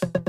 Bye.